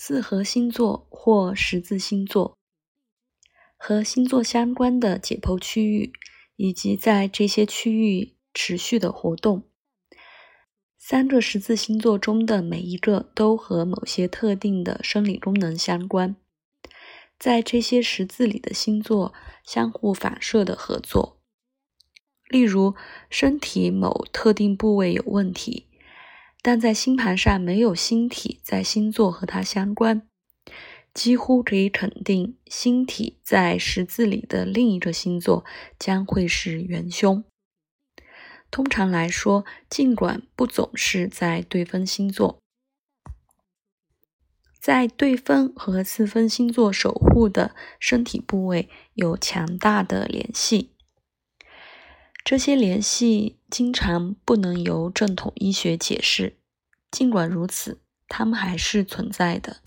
四合星座或十字星座，和星座相关的解剖区域，以及在这些区域持续的活动。三个十字星座中的每一个都和某些特定的生理功能相关。在这些十字里的星座相互反射的合作，例如身体某特定部位有问题，但在星盘上没有星体在星座和它相关，几乎可以肯定星体在十字里的另一个星座将会是元凶。通常来说，尽管不总是在对分星座。在对分和四分星座守护的身体部位有强大的联系，这些联系经常不能由正统医学解释。尽管如此，它们还是存在的。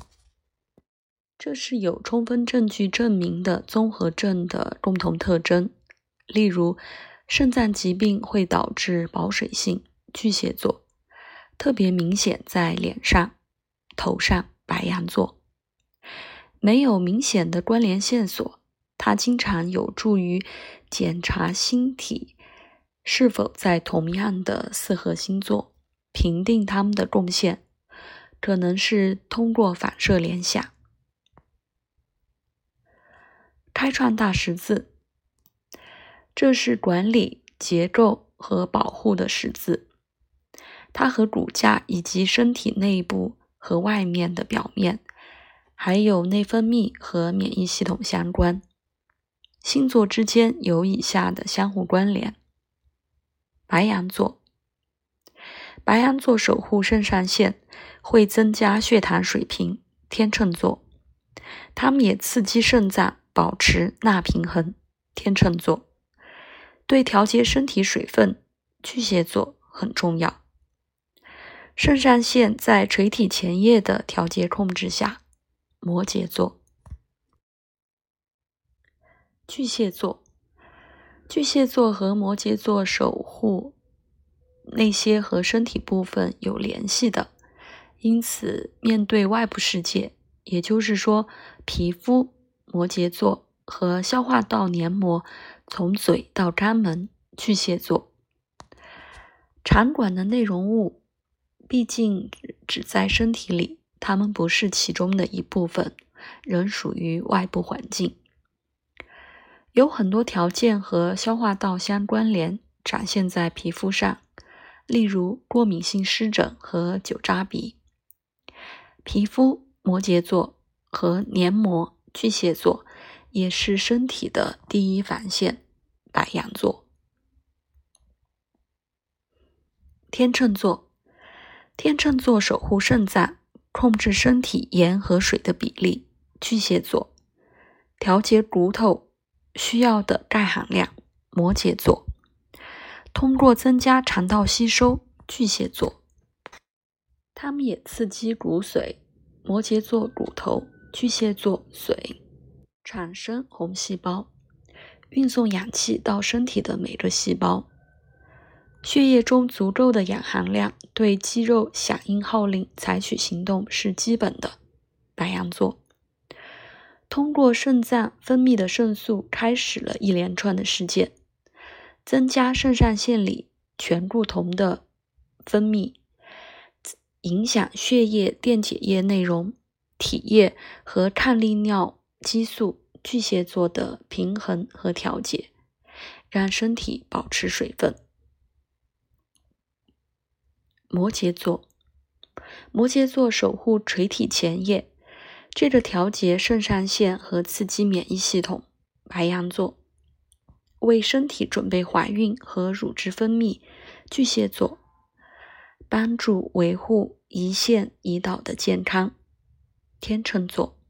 这是有充分证据证明的综合症的共同特征。例如，肾脏疾病会导致保水性巨蟹座，特别明显在脸上、头上。白羊座没有明显的关联线索，它经常有助于检查星体是否在同样的四合星座，评定他们的贡献，可能是通过反射联想。开创大十字，这是管理结构和保护的十字，它和骨架以及身体内部。和外面的表面，还有内分泌和免疫系统相关。星座之间有以下的相互关联：白羊座，白羊座守护肾上腺，会增加血糖水平；天秤座，它们也刺激肾脏保持钠平衡；天秤座，对调节身体水分；巨蟹座很重要。肾上腺在垂体前叶的调节控制下，摩羯座、巨蟹座、巨蟹座和摩羯座守护那些和身体部分有联系的，因此面对外部世界，也就是说皮肤，摩羯座和消化道黏膜从嘴到肛门，巨蟹座，肠管的内容物。毕竟只在身体里，它们不是其中的一部分，仍属于外部环境。有很多条件和消化道相关联，展现在皮肤上，例如过敏性湿疹和酒渣鼻。皮肤摩羯座和黏膜巨蟹座也是身体的第一防线。白羊座、天秤座。天秤座守护肾脏，控制身体盐和水的比例；巨蟹座调节骨头需要的钙含量；摩羯座通过增加肠道吸收；巨蟹座它们也刺激骨髓；摩羯座骨头，巨蟹座髓产生红细胞，运送氧气到身体的每个细胞。血液中足够的氧含量对肌肉响应号令、采取行动是基本的。白羊座通过肾脏分泌的肾素开始了一连串的事件，增加肾上腺里醛固酮的分泌，影响血液电解液内容、体液和抗利尿激素巨蟹座的平衡和调节，让身体保持水分。摩羯座，摩羯座守护垂体前叶，这个调节肾上腺和刺激免疫系统。白羊座为身体准备怀孕和乳汁分泌。巨蟹座帮助维护胰腺胰岛的健康。天秤座